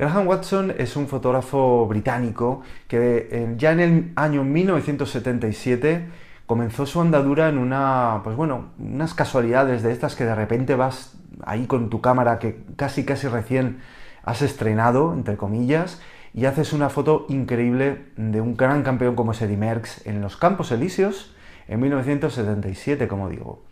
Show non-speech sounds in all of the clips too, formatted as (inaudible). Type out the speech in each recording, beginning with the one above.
Graham Watson es un fotógrafo británico que eh, ya en el año 1977 comenzó su andadura en una, pues bueno, unas casualidades de estas que de repente vas ahí con tu cámara que casi casi recién has estrenado, entre comillas, y haces una foto increíble de un gran campeón como es Eddie Merckx en los Campos Elíseos en 1977, como digo.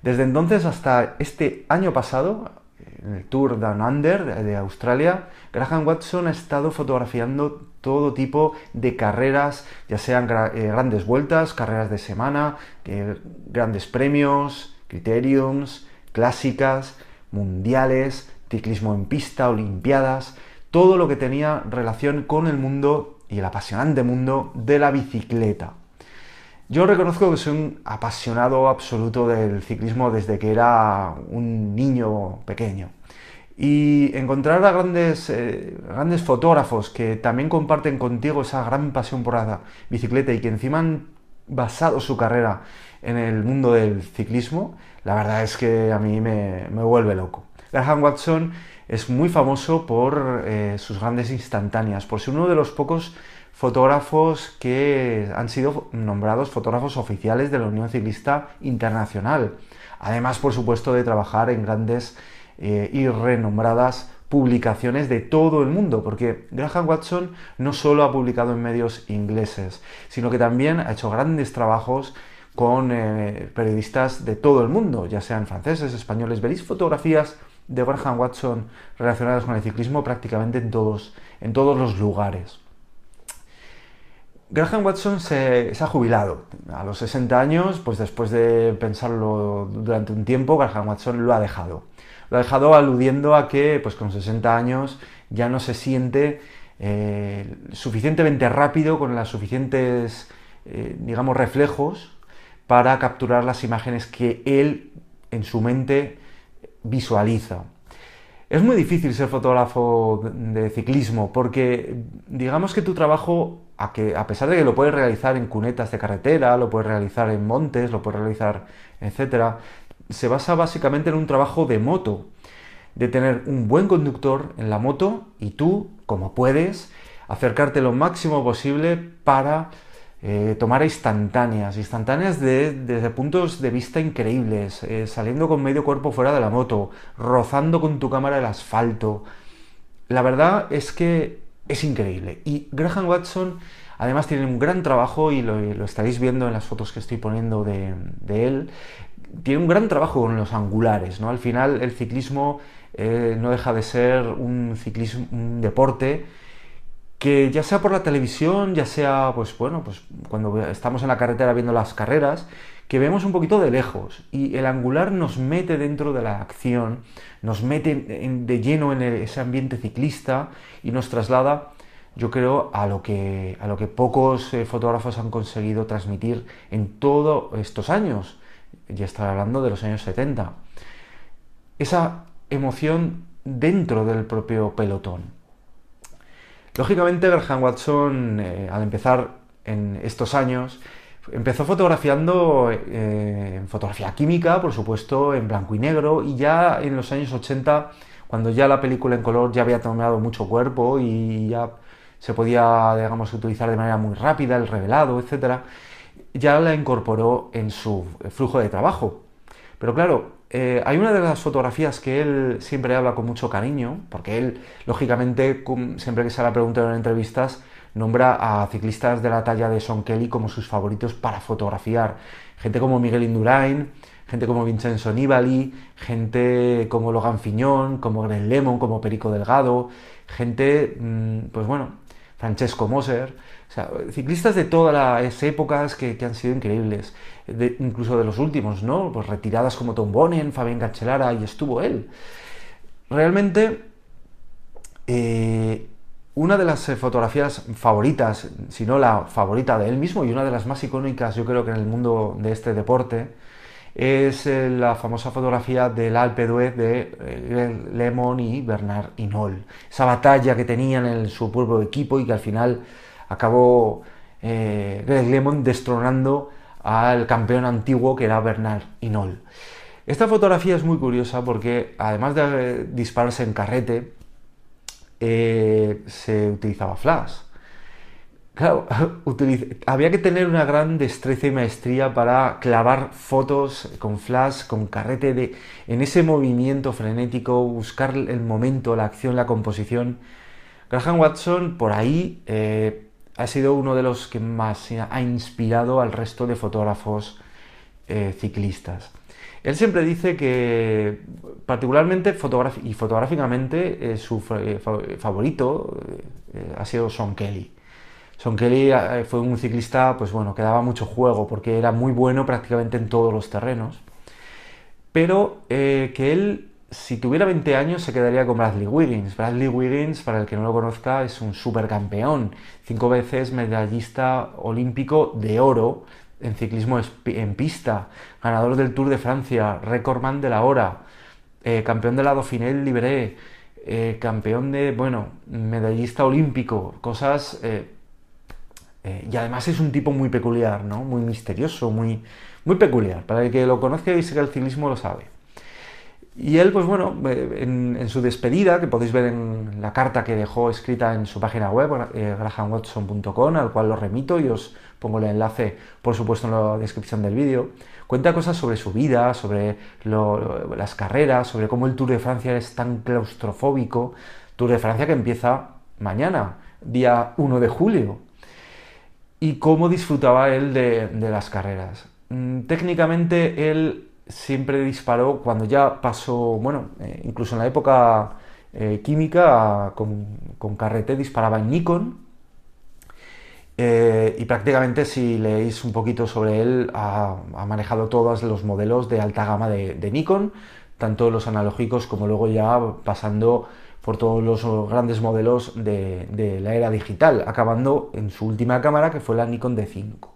Desde entonces hasta este año pasado, en el Tour Down Under de Australia, Graham Watson ha estado fotografiando todo tipo de carreras, ya sean eh, grandes vueltas, carreras de semana, grandes premios, criteriums, clásicas, mundiales, ciclismo en pista, olimpiadas, todo lo que tenía relación con el mundo y el apasionante mundo de la bicicleta. Yo reconozco que soy un apasionado absoluto del ciclismo desde que era un niño pequeño. Y encontrar a grandes, eh, grandes fotógrafos que también comparten contigo esa gran pasión por la bicicleta y que encima han basado su carrera en el mundo del ciclismo, la verdad es que a mí me, vuelve loco. Graham Watson es muy famoso por eh, sus grandes instantáneas, por ser uno de los pocos fotógrafos que han sido nombrados fotógrafos oficiales de la Unión Ciclista Internacional. Además, por supuesto, de trabajar en grandes eh, y renombradas publicaciones de todo el mundo, porque Graham Watson no solo ha publicado en medios ingleses, sino que también ha hecho grandes trabajos con eh, periodistas de todo el mundo, ya sean franceses, españoles. Veréis fotografías de Graham Watson relacionadas con el ciclismo prácticamente en todos, en todos los lugares. Graham Watson se, ha jubilado a los 60 años, pues después de pensarlo durante un tiempo, Graham Watson lo ha dejado. Lo ha dejado aludiendo a que pues con 60 años ya no se siente eh, suficientemente rápido con los suficientes, eh, digamos, reflejos para capturar las imágenes que él en su mente visualiza. Es muy difícil ser fotógrafo de ciclismo porque digamos que tu trabajo, a, que, a pesar de que lo puedes realizar en cunetas de carretera, lo puedes realizar en montes, lo puedes realizar, etcétera, se basa básicamente en un trabajo de moto, de tener un buen conductor en la moto y tú, como puedes, acercarte lo máximo posible para eh, tomar instantáneas, instantáneas desde puntos de vista increíbles, eh, saliendo con medio cuerpo fuera de la moto, rozando con tu cámara el asfalto. La verdad es que es increíble. Y Graham Watson además tiene un gran trabajo, y lo, estaréis viendo en las fotos que estoy poniendo de, él, tiene un gran trabajo con los angulares. ¿no? Al final el ciclismo eh, no deja de ser un, ciclismo, un deporte que ya sea por la televisión, ya sea, pues bueno, pues cuando estamos en la carretera viendo las carreras, que vemos un poquito de lejos y el angular nos mete dentro de la acción, nos mete de lleno en ese ambiente ciclista y nos traslada, yo creo, a lo que, a lo que pocos eh, fotógrafos han conseguido transmitir en todos estos años, ya estoy hablando de los años 70. Esa emoción dentro del propio pelotón. Lógicamente, Graham Watson, eh, al empezar en estos años, empezó fotografiando eh, en fotografía química, por supuesto, en blanco y negro, y ya en los años 80, cuando ya la película en color ya había tomado mucho cuerpo y ya se podía, digamos, utilizar de manera muy rápida el revelado, etc., ya la incorporó en su flujo de trabajo. Pero claro, eh, hay una de las fotografías que él siempre habla con mucho cariño, porque él, lógicamente, siempre que se la pregunta en entrevistas, nombra a ciclistas de la talla de Son Kelly como sus favoritos para fotografiar. Gente como Miguel Indurain, gente como Vincenzo Nibali, gente como Logan Fiñón, como Greg Lemon, como Perico Delgado, gente, mm, pues bueno, Francesco Moser, ciclistas de todas las épocas que, han sido increíbles, incluso de los últimos, ¿no? Pues retiradas como Tom Bonen, Fabián Cancellara, y estuvo él. Realmente, eh, una de las eh, fotografías favoritas, si no la favorita de él mismo y una de las más icónicas yo creo que en el mundo de este deporte, es eh, la famosa fotografía del Alpe d'Huez de eh, Lemon y Bernard Hinault. Esa batalla que tenían en su propio equipo y que al final acabó Greg Lemon destronando al campeón antiguo que era Bernard Hinault. Esta fotografía es muy curiosa porque además de dispararse en carrete, se utilizaba flash. Claro, (laughs) había que tener una gran destreza y maestría para clavar fotos con flash, con carrete, de, en ese movimiento frenético, buscar el momento, la acción, la composición. Graham Watson, por ahí, eh, ha sido uno de los que más ha inspirado al resto de fotógrafos eh, ciclistas. Él siempre dice que, particularmente y fotográficamente, eh, su favorito ha sido Sean Kelly. Son Kelly eh, fue un ciclista pues bueno, que daba mucho juego porque era muy bueno prácticamente en todos los terrenos. Pero eh, que él, si tuviera 20 años, se quedaría con Bradley Wiggins. Bradley Wiggins, para el que no lo conozca, es un supercampeón. Cinco veces medallista olímpico de oro en ciclismo en pista. Ganador del Tour de Francia, recordman de la hora. Eh, campeón de la Dauphiné Libre. campeón de, bueno, medallista olímpico. Cosas eh, y además es un tipo muy peculiar, ¿no? Muy misterioso, muy, muy peculiar. Para el que lo conozca y siga el ciclismo lo sabe. Y él, pues bueno, eh, en, su despedida, que podéis ver en la carta que dejó escrita en su página web, eh, grahamwatson.com, al cual lo remito y os pongo el enlace, por supuesto, en la descripción del vídeo, cuenta cosas sobre su vida, sobre las carreras, sobre cómo el Tour de Francia es tan claustrofóbico. Tour de Francia que empieza mañana, día 1 de julio y cómo disfrutaba él de, las carreras. Mm, técnicamente él siempre disparó cuando ya pasó, bueno, eh, incluso en la época eh, química con, carrete disparaba en Nikon eh, y prácticamente si leéis un poquito sobre él ha, manejado todos los modelos de alta gama de Nikon, tanto los analógicos como luego ya pasando por todos los grandes modelos de, la era digital, acabando en su última cámara que fue la Nikon D5.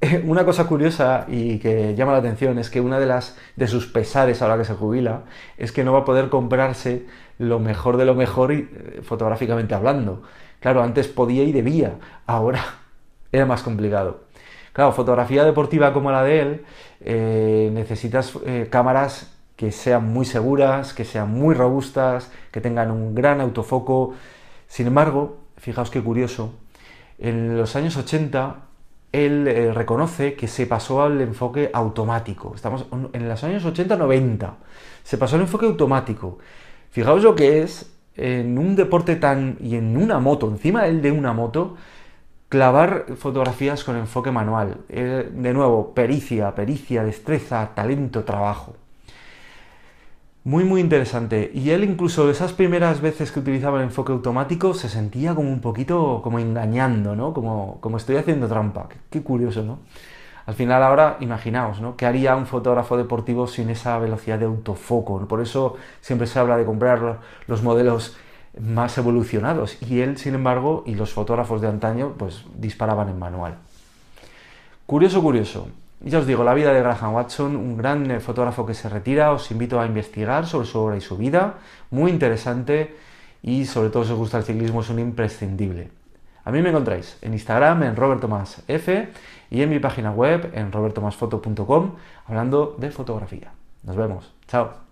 (laughs) Una cosa curiosa y que llama la atención es que una de las de sus pesares ahora que se jubila es que no va a poder comprarse lo mejor de lo mejor eh, fotográficamente hablando. Claro, antes podía y debía, ahora (laughs) era más complicado. Claro, fotografía deportiva como la de él, eh, necesitas eh, cámaras que sean muy seguras, que sean muy robustas, que tengan un gran autofoco. Sin embargo, fijaos qué curioso, en los años 80 él eh, reconoce que se pasó al enfoque automático. Estamos en los años 80-90. Se pasó al enfoque automático. Fijaos lo que es en un deporte tan y en una moto, encima él de una moto, clavar fotografías con enfoque manual. Eh, de nuevo, pericia, pericia, destreza, talento, trabajo. Muy, muy interesante. Y él incluso esas primeras veces que utilizaba el enfoque automático se sentía como un poquito como engañando, ¿no? Como, como estoy haciendo trampa. Qué, curioso, ¿no? Al final ahora, imaginaos, ¿no? ¿Qué haría un fotógrafo deportivo sin esa velocidad de autofoco? Por eso siempre se habla de comprar los modelos más evolucionados. Y él, sin embargo, y los fotógrafos de antaño, pues disparaban en manual. Curioso, curioso. Ya os digo, la vida de Graham Watson, un gran fotógrafo que se retira, os invito a investigar sobre su obra y su vida, muy interesante y sobre todo si os gusta el ciclismo es un imprescindible. A mí me encontráis en Instagram en Robert F y en mi página web en robertomasfoto.com hablando de fotografía. Nos vemos. Chao.